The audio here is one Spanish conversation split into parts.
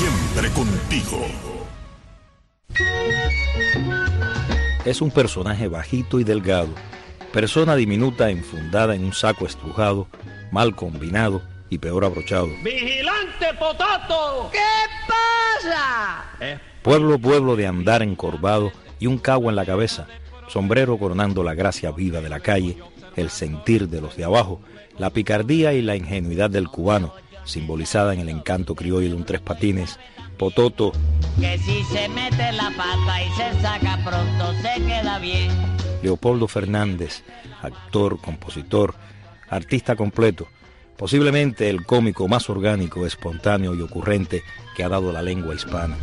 Siempre contigo. Es un personaje bajito y delgado, persona diminuta enfundada en un saco estrujado, mal combinado y peor abrochado. ¡Vigilante Potato! ¿Qué pasa? Pueblo, pueblo de andar encorvado y un cabo en la cabeza, sombrero coronando la gracia viva de la calle, el sentir de los de abajo, la picardía y la ingenuidad del cubano, simbolizada en el encanto criollo de un tres patines, Pototo. Que si se mete la pata y se saca pronto se queda bien. Leopoldo Fernández, actor, compositor, artista completo, posiblemente el cómico más orgánico, espontáneo y ocurrente que ha dado la lengua hispana.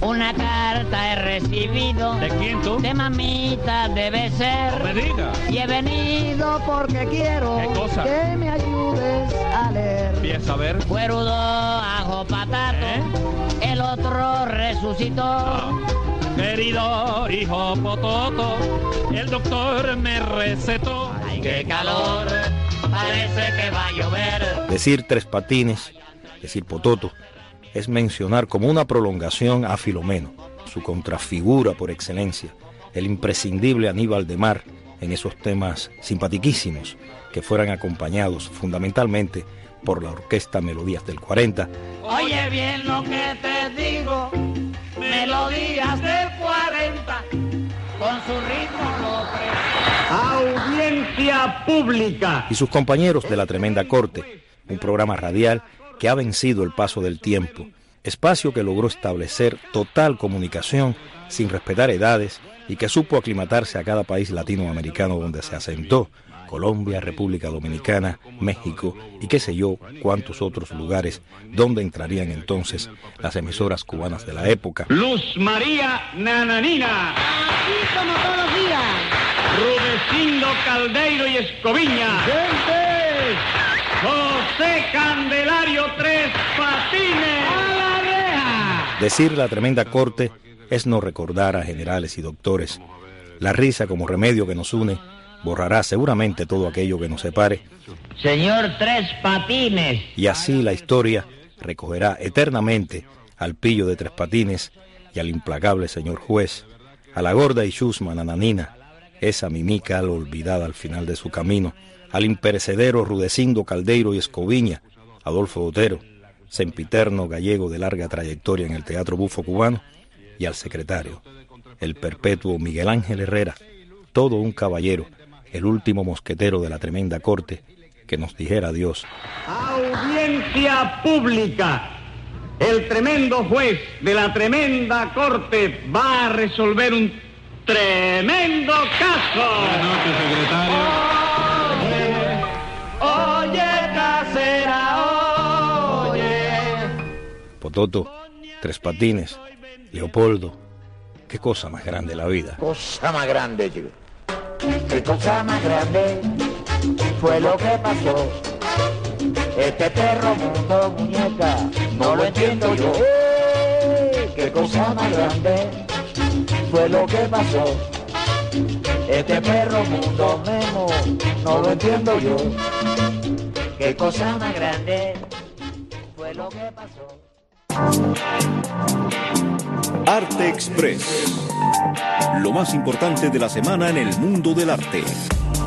Una carta he recibido. ¿De quién tú? De mamita debe ser. No me diga. Y he venido porque quiero ¿Qué a ver. Cuerudo, ajo, patato. ¿Eh? El otro resucitó. Querido hijo Pototo, el doctor me recetó. Ay, qué calor. Parece que va a llover. Decir tres patines, decir Pototo, es mencionar como una prolongación a Filomeno, su contrafigura por excelencia, el imprescindible Aníbal de Mar en esos temas simpatiquísimos que fueran acompañados fundamentalmente por la orquesta Melodías del 40 Oye bien lo que te digo. Melodías del 40. Con su ritmo lo Audiencia pública. y sus compañeros de la Tremenda Corte, un programa radial que ha vencido el paso del tiempo, espacio que logró establecer total comunicación sin respetar edades y que supo aclimatarse a cada país latinoamericano donde se asentó, Colombia, República Dominicana, México y qué sé yo cuántos otros lugares donde entrarían entonces las emisoras cubanas de la época. Luz María Nananina. Así como todos los días. Rudecindo Caldeiro y Escoviña. José Candelario Tres Patines. ¡A la reja! Decir la tremenda corte es no recordar a generales y doctores. La risa como remedio que nos une borrará seguramente todo aquello que nos separe Señor Tres Patines. y así la historia recogerá eternamente al pillo de tres patines y al implacable señor juez, a la gorda y chusma nananina, esa mimica al olvidada al final de su camino, al imperecedero Rudecindo Caldeiro y Escoviña, Adolfo Otero, sempiterno gallego de larga trayectoria en el teatro bufo cubano, y al secretario, el perpetuo Miguel Ángel Herrera, todo un caballero, el último mosquetero de la tremenda corte, que nos dijera adiós. Audiencia pública. El tremendo juez de la tremenda corte va a resolver un tremendo caso. Buenas noches, secretario. Oye, casera, oye. Pototo, Tres Patines, Leopoldo. Qué cosa más grande la vida. cosa más grande, chico. Qué cosa más grande fue lo que pasó. Este perro mundo muñeca, no lo entiendo yo. ¡Eh! Qué cosa más grande fue lo que pasó. Este perro mundo memo, no lo entiendo yo. Qué cosa más grande fue lo que pasó. Arte Express. Lo más importante de la semana en el mundo del arte.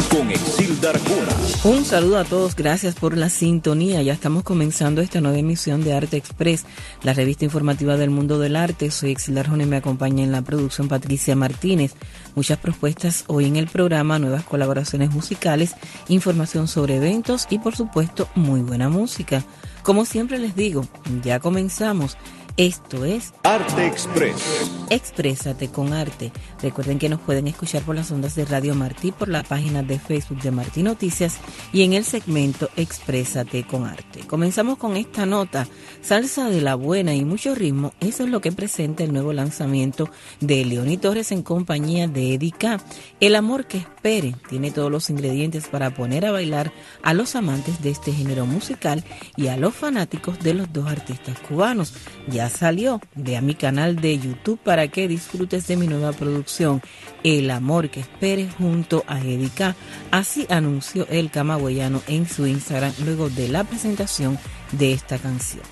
Con Exilda Arjona. Un saludo a todos, gracias por la sintonía. Ya estamos comenzando esta nueva emisión de Arte Express, la revista informativa del mundo del arte. Soy Exilda Arjona y me acompaña en la producción Patricia Martínez. Muchas propuestas hoy en el programa, nuevas colaboraciones musicales, información sobre eventos y por supuesto muy buena música. Como siempre les digo, ya comenzamos. Esto es Arte Express. Exprésate con arte. Recuerden que nos pueden escuchar por las ondas de Radio Martí, por la página de Facebook de Martí Noticias y en el segmento Exprésate con arte. Comenzamos con esta nota, salsa de la buena y mucho ritmo. Eso es lo que presenta el nuevo lanzamiento de Leoni Torres en compañía de Eddie K. El amor que espere tiene todos los ingredientes para poner a bailar a los amantes de este género musical y a los fanáticos de los dos artistas cubanos. Ya salió, ve a mi canal de YouTube para que disfrutes de mi nueva producción, El amor que espere junto a Erika. Así anunció el camagüeyano en su Instagram luego de la presentación de esta canción.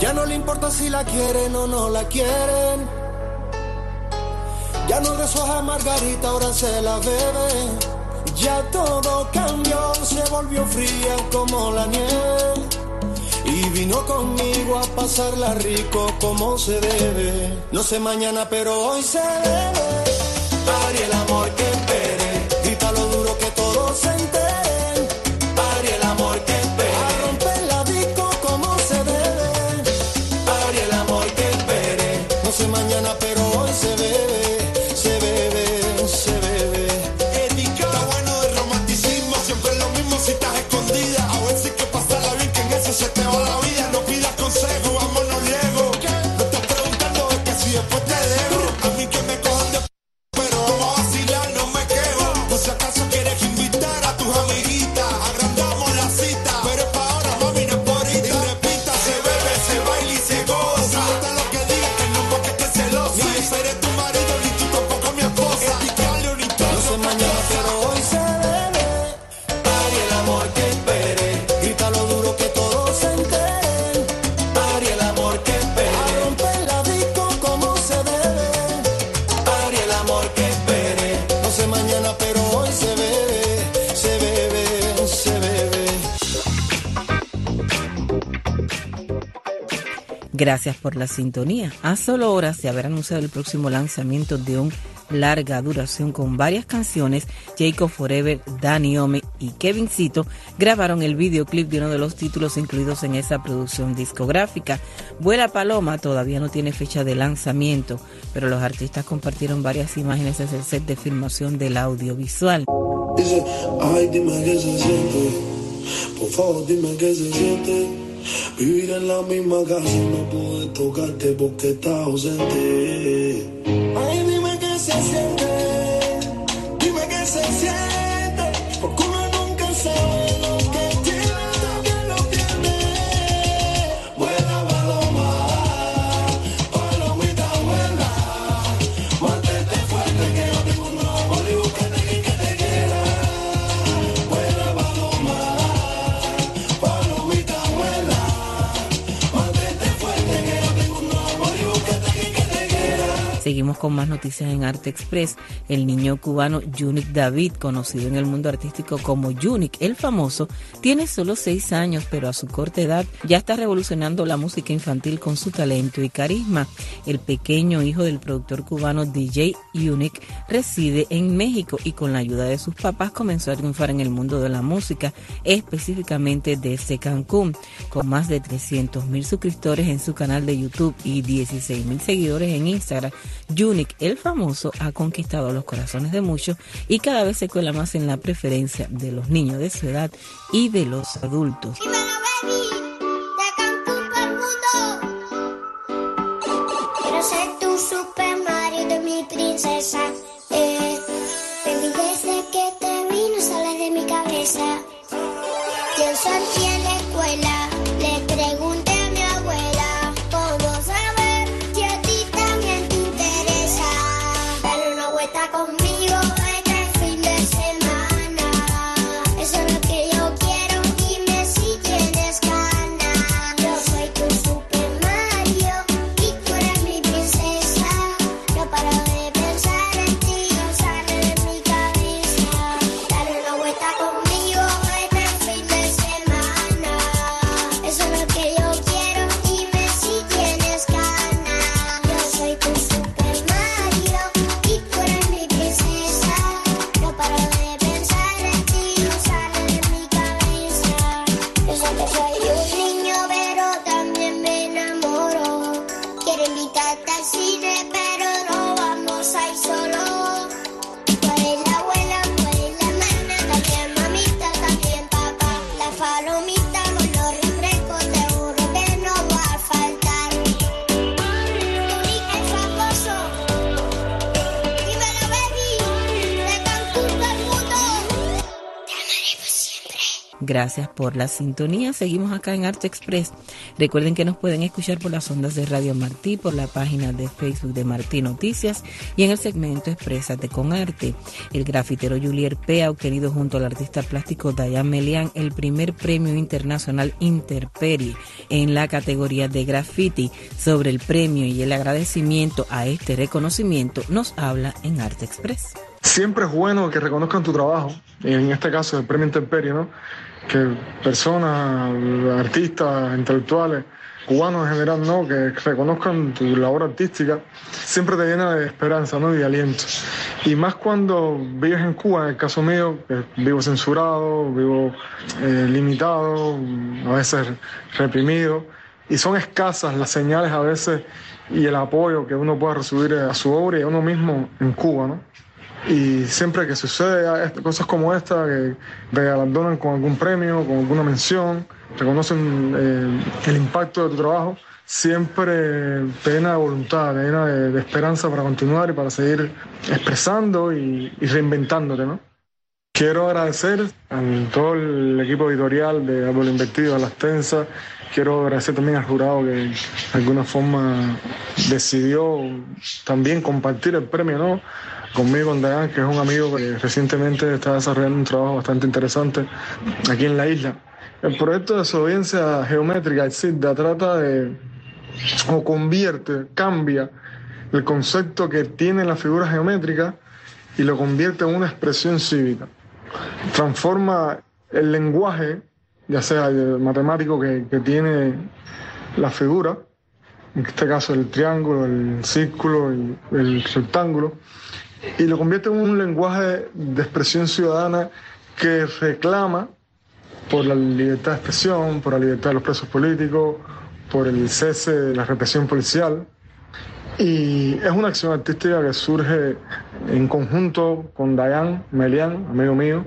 Ya no le importa si la quieren o no la quieren. Ya no deshoja margarita, ahora se la bebe. Ya todo cambió, se volvió fría como la nieve. Y vino conmigo a pasarla rico como se debe. No sé mañana, pero hoy se debe. Pari el amor que espere. Grita lo duro que todos se enteren. Pari el amor que espere. A romper la disco como se debe. Pari el amor que espere. No sé mañana, pero hoy se bebe. Gracias por la sintonía. A solo horas de haber anunciado el próximo lanzamiento de un larga duración con varias canciones, Jacob Forever, Danny Ome y Kevin Cito grabaron el videoclip de uno de los títulos incluidos en esa producción discográfica. Vuela Paloma todavía no tiene fecha de lanzamiento, pero los artistas compartieron varias imágenes desde el set de filmación del audiovisual. Dice, ay, dime se siente. Por favor, dime se siente. Vivir en la misma casa y no poder tocarte porque estás ausente. Ay, dime qué se. Seguimos con más noticias en Arte Express. El niño cubano Yunik David, conocido en el mundo artístico como Yunik el famoso, tiene solo seis años, pero a su corta edad ya está revolucionando la música infantil con su talento y carisma. El pequeño hijo del productor cubano DJ Yunik reside en México y con la ayuda de sus papás comenzó a triunfar en el mundo de la música, específicamente desde Cancún, con más de 300 mil suscriptores en su canal de YouTube y 16 mil seguidores en Instagram. Yunik, el famoso, ha conquistado los corazones de muchos y cada vez se cuela más en la preferencia de los niños de su edad y de los adultos. Princesa. Gracias por la sintonía. Seguimos acá en Arte Express. Recuerden que nos pueden escuchar por las ondas de Radio Martí, por la página de Facebook de Martí Noticias y en el segmento Exprésate con Arte. El grafitero Julier P. ha obtenido junto al artista plástico Dayan Melian el primer premio internacional Interperi en la categoría de graffiti. Sobre el premio y el agradecimiento a este reconocimiento nos habla en Arte Express. Siempre es bueno que reconozcan tu trabajo, en este caso el premio Interperi, ¿no? que personas, artistas, intelectuales, cubanos en general, ¿no? que reconozcan tu labor artística, siempre te llena de esperanza ¿no? y de aliento. Y más cuando vives en Cuba, en el caso mío, vivo censurado, vivo eh, limitado, a veces reprimido, y son escasas las señales a veces y el apoyo que uno pueda recibir a su obra y a uno mismo en Cuba. ¿no? Y siempre que sucede cosas como esta, que te galardonan con algún premio, con alguna mención, reconocen eh, el impacto de tu trabajo, siempre te llena de voluntad, te llena de, esperanza para continuar y para seguir expresando y, reinventándote, ¿no? Quiero agradecer a todo el equipo editorial de Árbol Invertido, a las Tensas. Quiero agradecer también al jurado que de alguna forma decidió también compartir el premio, ¿no? conmigo, con Dayan, que es un amigo que recientemente está desarrollando un trabajo bastante interesante aquí en la isla. El proyecto de desobediencia geométrica, el CIDA, trata de, o convierte, cambia el concepto que tiene la figura geométrica y lo convierte en una expresión cívica. Transforma el lenguaje, ya sea el matemático que, tiene la figura, en este caso el triángulo, el círculo, y el rectángulo, y lo convierte en un lenguaje de expresión ciudadana que reclama por la libertad de expresión, por la libertad de los presos políticos, por el cese de la represión policial. Y es una acción artística que surge en conjunto con Dayan Melian, amigo mío,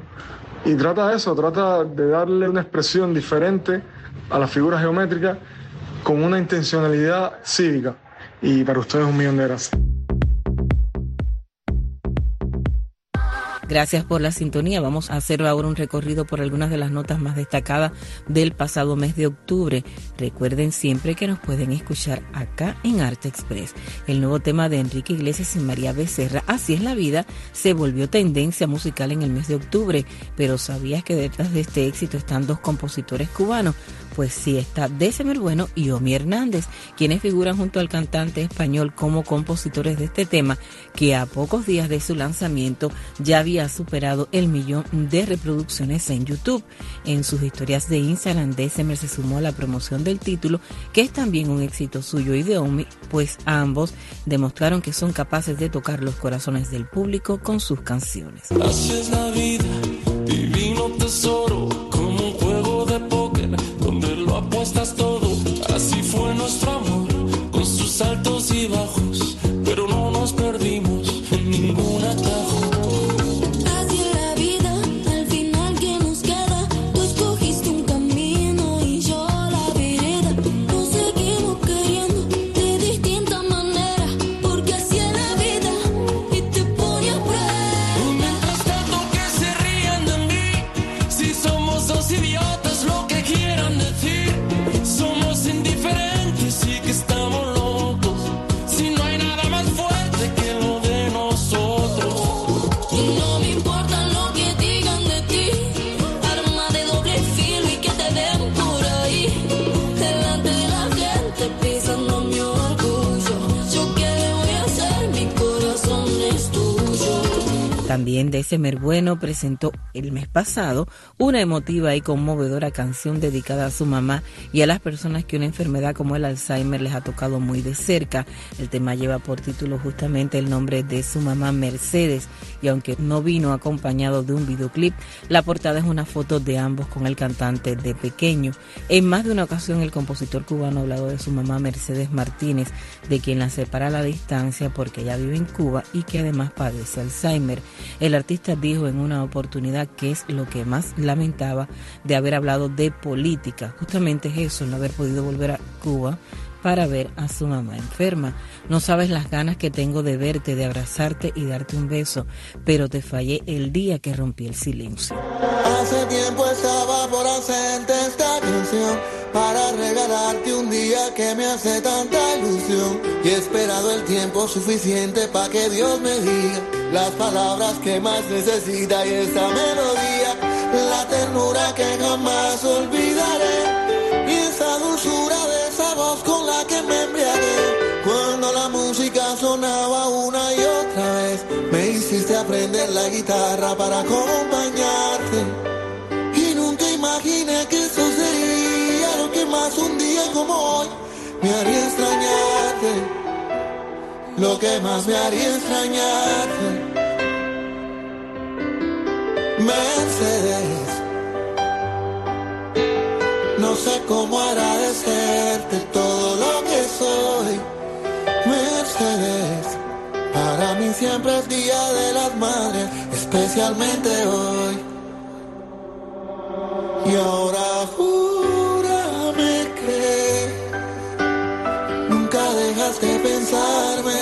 y trata de eso, trata de darle una expresión diferente a la figura geométrica con una intencionalidad cívica. Y para ustedes un millón de gracias. Gracias por la sintonía. Vamos a hacer ahora un recorrido por algunas de las notas más destacadas del pasado mes de octubre. Recuerden siempre que nos pueden escuchar acá en Arte Express. El nuevo tema de Enrique Iglesias y María Becerra, Así es la vida, se volvió tendencia musical en el mes de octubre. Pero ¿sabías que detrás de este éxito están dos compositores cubanos? Pues sí, está Décemer Bueno y Omi Hernández, quienes figuran junto al cantante español como compositores de este tema, que a pocos días de su lanzamiento ya había superado el millón de reproducciones en YouTube. En sus historias de Instagram, December se sumó a la promoción del título, que es también un éxito suyo y de Omi, pues ambos demostraron que son capaces de tocar los corazones del público con sus canciones. la vida, También December Bueno presentó el mes pasado una emotiva y conmovedora canción dedicada a su mamá y a las personas que una enfermedad como el Alzheimer les ha tocado muy de cerca. El tema lleva por título justamente el nombre de su mamá Mercedes y aunque no vino acompañado de un videoclip, la portada es una foto de ambos con el cantante de pequeño. En más de una ocasión el compositor cubano ha hablado de su mamá Mercedes Martínez, de quien la separa a la distancia porque ella vive en Cuba y que además padece Alzheimer. El artista dijo en una oportunidad que es lo que más lamentaba de haber hablado de política. Justamente es eso, no haber podido volver a Cuba para ver a su mamá enferma. No sabes las ganas que tengo de verte, de abrazarte y darte un beso, pero te fallé el día que rompí el silencio. Hace tiempo estaba por hacerte esta canción para regalarte un día que me hace tanta ilusión y he esperado el tiempo suficiente para que Dios me diga las palabras que más necesita y esta melodía, la ternura que jamás olvidaré. Y esa dulzura de esa voz con la que me embriagué. Cuando la música sonaba una y otra vez me hiciste aprender la guitarra para acompañarte. Y nunca imaginé que eso sería lo que más un día como hoy me haría extrañarte. Lo que más me haría extrañarte. Mercedes, no sé cómo agradecerte todo lo que soy. Mercedes, para mí siempre es Día de las Madres, especialmente hoy. Y ahora pensarme,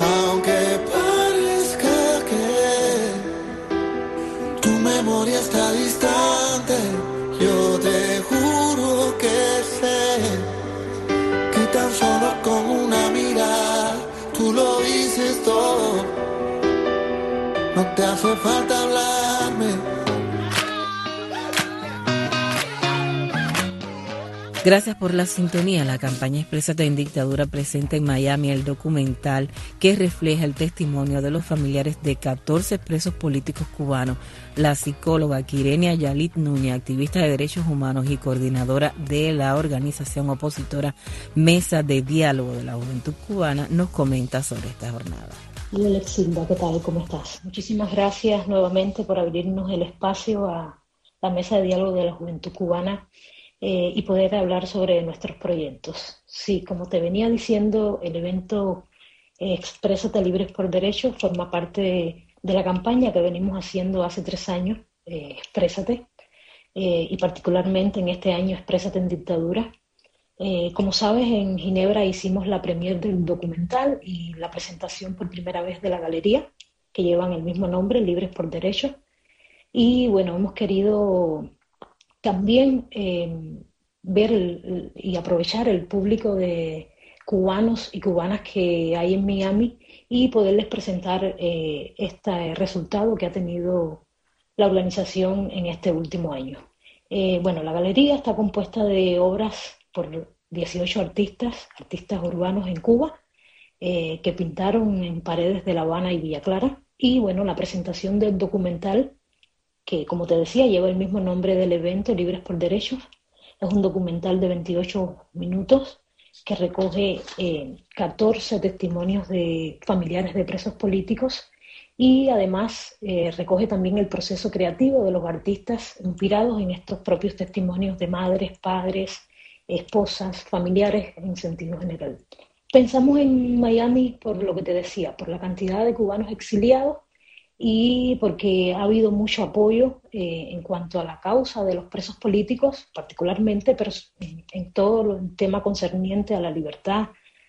aunque parezca que tu memoria está distante. Yo te juro que sé que tan solo con una mirada tú lo dices todo. No te hace falta hablarme. Gracias por la sintonía. La campaña Exprésate en Dictadura presenta en Miami el documental que refleja el testimonio de los familiares de 14 presos políticos cubanos. La psicóloga Quirenia Yalit Núñez, activista de derechos humanos y coordinadora de la organización opositora Mesa de Diálogo de la Juventud Cubana, nos comenta sobre esta jornada. Silva, ¿qué tal? ¿Cómo estás? Muchísimas gracias nuevamente por abrirnos el espacio a la Mesa de Diálogo de la Juventud Cubana eh, y poder hablar sobre nuestros proyectos. Sí, como te venía diciendo, el evento eh, Exprésate Libres por Derecho forma parte de, la campaña que venimos haciendo hace tres años, eh, Exprésate, eh, y particularmente en este año Exprésate en Dictadura. Como sabes, en Ginebra hicimos la premier del documental y la presentación por primera vez de la galería, que llevan el mismo nombre, Libres por Derecho. Y bueno, hemos querido también eh, ver y aprovechar el público de cubanos y cubanas que hay en Miami y poderles presentar eh, este resultado que ha tenido la organización en este último año. Eh, bueno, la galería está compuesta de obras por 18 artistas, artistas urbanos en Cuba, que pintaron en paredes de La Habana y Villa Clara. Y bueno, la presentación del documental que como te decía lleva el mismo nombre del evento, Libres por Derechos. Es un documental de 28 minutos que recoge eh, 14 testimonios de familiares de presos políticos y además eh, recoge también el proceso creativo de los artistas inspirados en estos propios testimonios de madres, padres, esposas, familiares en sentido general. Pensamos en Miami por lo que te decía, por la cantidad de cubanos exiliados y porque ha habido mucho apoyo eh, en cuanto a la causa de los presos políticos, particularmente, pero en, en, todo el tema concerniente a la libertad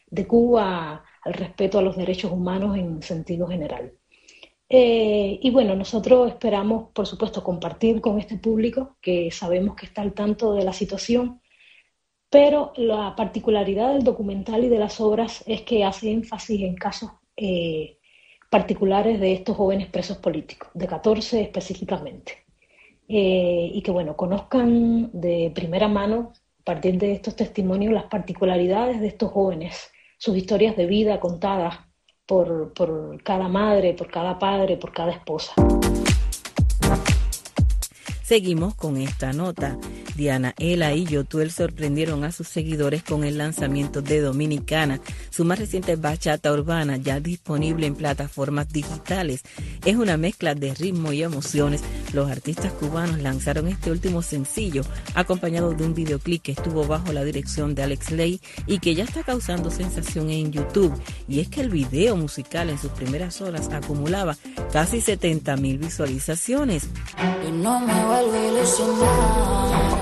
de Cuba, al respeto a los derechos humanos en sentido general. Eh, y bueno, nosotros esperamos, por supuesto, compartir con este público que sabemos que está al tanto de la situación, pero la particularidad del documental y de las obras es que hace énfasis en casos eh, particulares de estos jóvenes presos políticos, de 14 específicamente. Eh, y que, bueno, conozcan de primera mano, a partir de estos testimonios, las particularidades de estos jóvenes, sus historias de vida contadas por, por cada madre, por cada padre, por cada esposa. Seguimos con esta nota. Diana Ela y Yotuel sorprendieron a sus seguidores con el lanzamiento de Dominicana, su más reciente bachata urbana ya disponible en plataformas digitales. Es una mezcla de ritmo y emociones. Los artistas cubanos lanzaron este último sencillo acompañado de un videoclip que estuvo bajo la dirección de Alex Ley y que ya está causando sensación en YouTube. Y es que el video musical en sus primeras horas acumulaba casi 70 mil visualizaciones. Vuelvo a ilusionar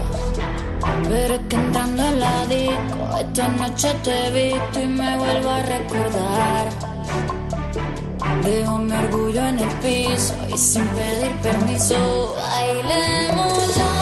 Pero es que entrando en la esta noche te he visto y me vuelvo a recordar. Dejo mi orgullo en el piso y sin pedir permiso, bailemos la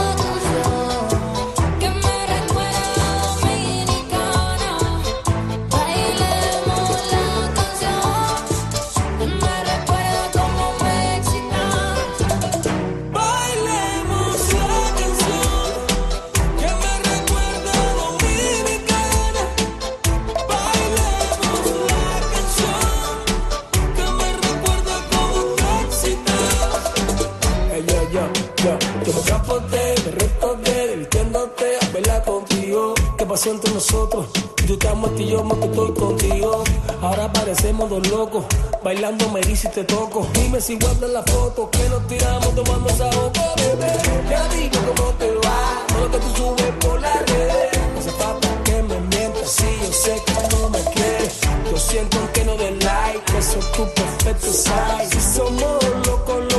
contigo. ¿Qué pasó entre nosotros? Tú te amas y yo más que estoy contigo. Ahora parecemos dos locos, bailando me y te toco. Dime si guardas la foto que nos tiramos tomando esa boca, bebé. Ya digo cómo te va, con lo que tú subes por la red. No hace falta que me mientas, sí, yo sé que no me quieres. Yo siento que no de like, eso es tu perfecto size. Si somos locos,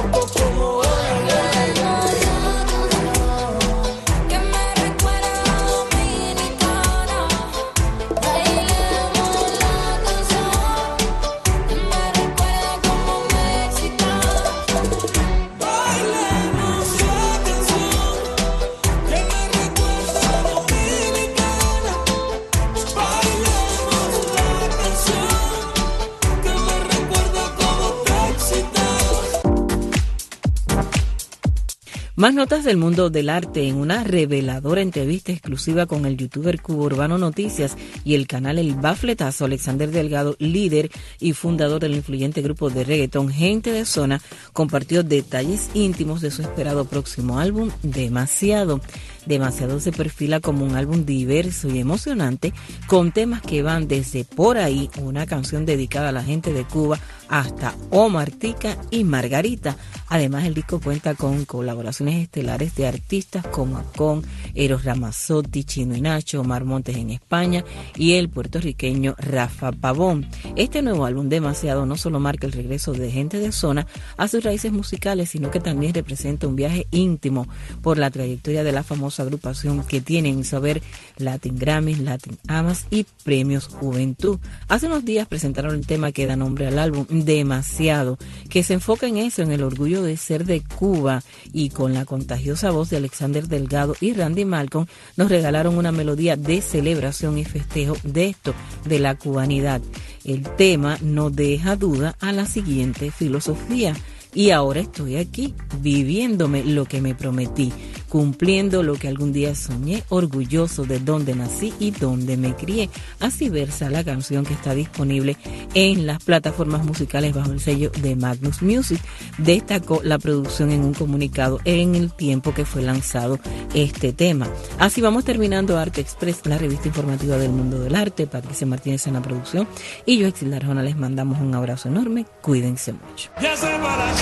Más notas del mundo del arte en una reveladora entrevista exclusiva con el youtuber Cubo Urbano Noticias y el canal El Bafletazo, Alexander Delgado, líder y fundador del influyente grupo de reggaetón Gente de Zona, compartió detalles íntimos de su esperado próximo álbum, Demasiado. Demasiado se perfila como un álbum diverso y emocionante con temas que van desde Por ahí, una canción dedicada a la gente de Cuba, hasta Omar Tica y Margarita. Además, el disco cuenta con colaboraciones estelares de artistas como Acon, Eros Ramazzotti, Chino y Nacho, Omar Montes en España y el puertorriqueño Rafa Pavón. Este nuevo álbum Demasiado no solo marca el regreso de gente de zona a sus raíces musicales, sino que también representa un viaje íntimo por la trayectoria de la famosa agrupación que tiene en saber Latin Grammys, Latin Amas y Premios Juventud. Hace unos días presentaron el tema que da nombre al álbum Demasiado, que se enfoca en eso, en el orgullo de ser de Cuba y con la contagiosa voz de Alexander Delgado y Randy Malcolm nos regalaron una melodía de celebración y festejo de esto, de la cubanidad. El tema no deja duda a la siguiente filosofía. Y ahora estoy aquí, viviéndome lo que me prometí, cumpliendo lo que algún día soñé, orgulloso de dónde nací y dónde me crié. Así versa la canción que está disponible en las plataformas musicales bajo el sello de Magnus Music. Destacó la producción en un comunicado en el tiempo que fue lanzado este tema. Así vamos terminando Arte Express, la revista informativa del mundo del arte. Patricia Martínez en la producción y yo, Exil Arjona, les mandamos un abrazo enorme. Cuídense mucho. Ya sé para.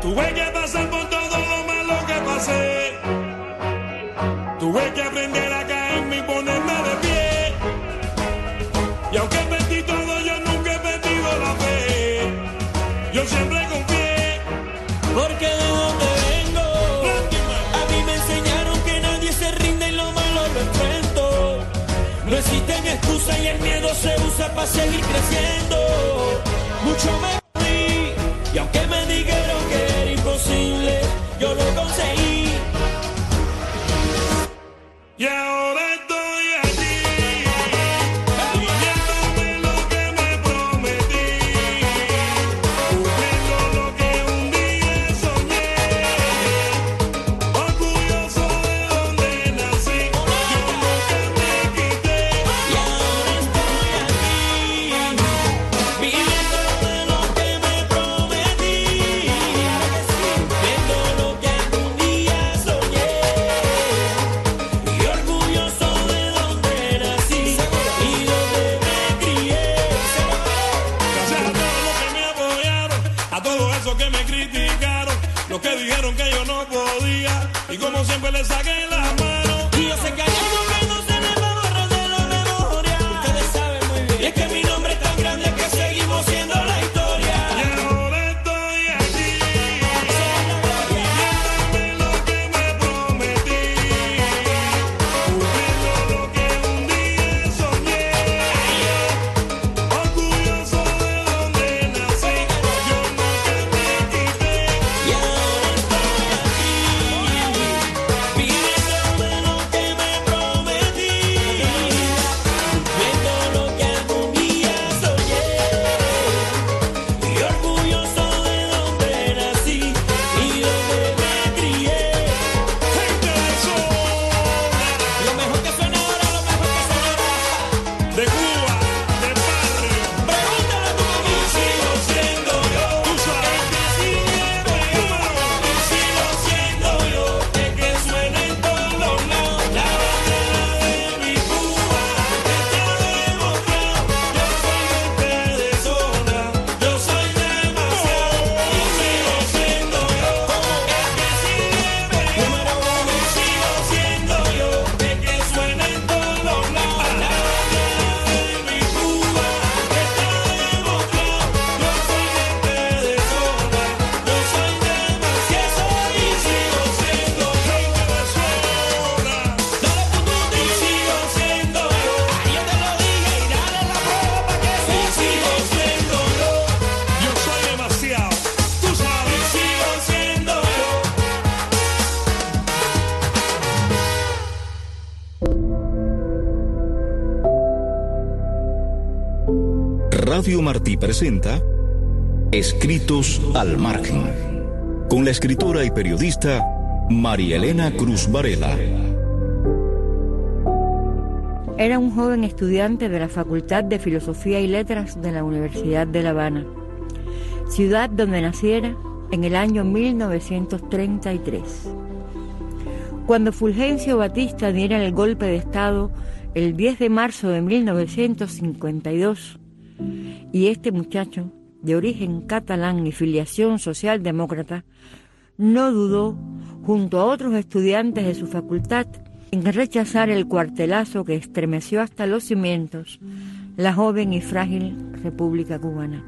Tuve que Tuve que aprender a caerme y ponerme de pie. Y aunque perdí todo, yo nunca he perdido la fe. Yo siempre confié. Porque de donde vengo, a mí me enseñaron que nadie se rinde y lo malo lo enfrento. No existen excusas y el miedo se usa para seguir creciendo. Mucho me fui, y aunque me dijeron que era imposible, yo lo Y siempre les saqué la mano. Martí presenta Escritos al margen, con la escritora y periodista María Elena Cruz Varela. Era un joven estudiante de la Facultad de Filosofía y Letras de la Universidad de La Habana, ciudad donde naciera en el año 1933. Cuando Fulgencio Batista diera el golpe de Estado el 10 de marzo de 1952, y este muchacho, de origen catalán y filiación socialdemócrata, no dudó, junto a otros estudiantes de su facultad, en rechazar el cuartelazo que estremeció hasta los cimientos la joven y frágil República Cubana.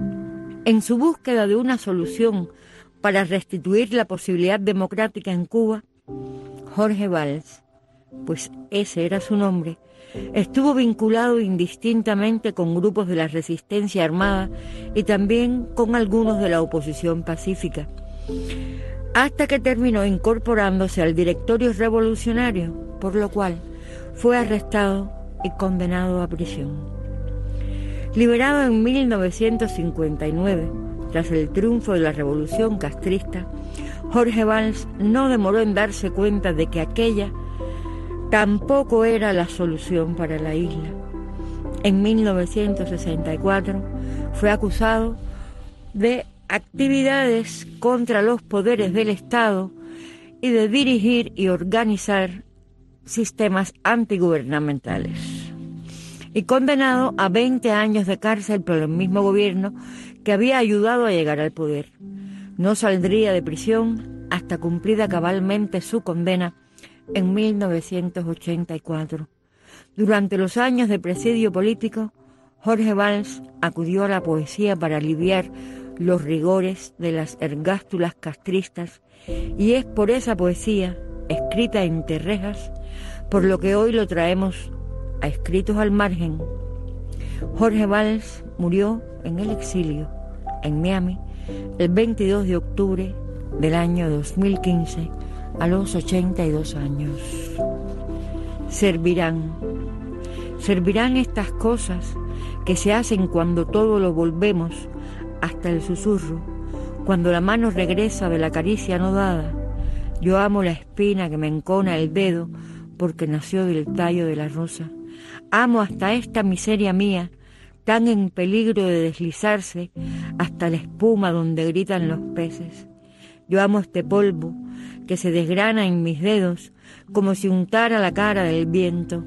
En su búsqueda de una solución para restituir la posibilidad democrática en Cuba, Jorge Valls, pues ese era su nombre, estuvo vinculado indistintamente con grupos de la resistencia armada y también con algunos de la oposición pacífica, hasta que terminó incorporándose al directorio revolucionario, por lo cual fue arrestado y condenado a prisión. Liberado en 1959, tras el triunfo de la revolución castrista, Jorge Valls no demoró en darse cuenta de que aquella tampoco era la solución para la isla. En 1964 fue acusado de actividades contra los poderes del Estado y de dirigir y organizar sistemas antigubernamentales. Y condenado a 20 años de cárcel por el mismo gobierno que había ayudado a llegar al poder. No saldría de prisión hasta cumplida cabalmente su condena en 1984. Durante los años de presidio político, Jorge Valls acudió a la poesía para aliviar los rigores de las ergástulas castristas y es por esa poesía, escrita entre rejas, por lo que hoy lo traemos a escritos al margen. Jorge Valls murió en el exilio, en Miami, el 22 de octubre del año 2015 a los 82 años. Servirán, servirán estas cosas que se hacen cuando todo lo volvemos hasta el susurro, cuando la mano regresa de la caricia no dada. Yo amo la espina que me encona el dedo porque nació del tallo de la rosa. Amo hasta esta miseria mía, tan en peligro de deslizarse hasta la espuma donde gritan los peces. Yo amo este polvo que se desgrana en mis dedos como si untara la cara del viento.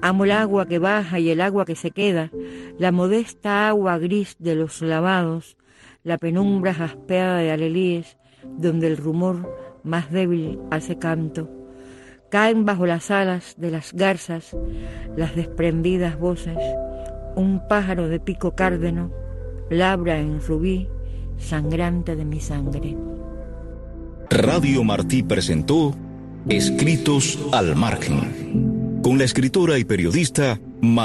Amo el agua que baja y el agua que se queda, la modesta agua gris de los lavados, la penumbra jaspeada de alelíes, donde el rumor más débil hace canto. Caen bajo las alas de las garzas las desprendidas voces. Un pájaro de pico cárdeno labra en rubí sangrante de mi sangre. Radio Martí presentó Escritos al margen, con la escritora y periodista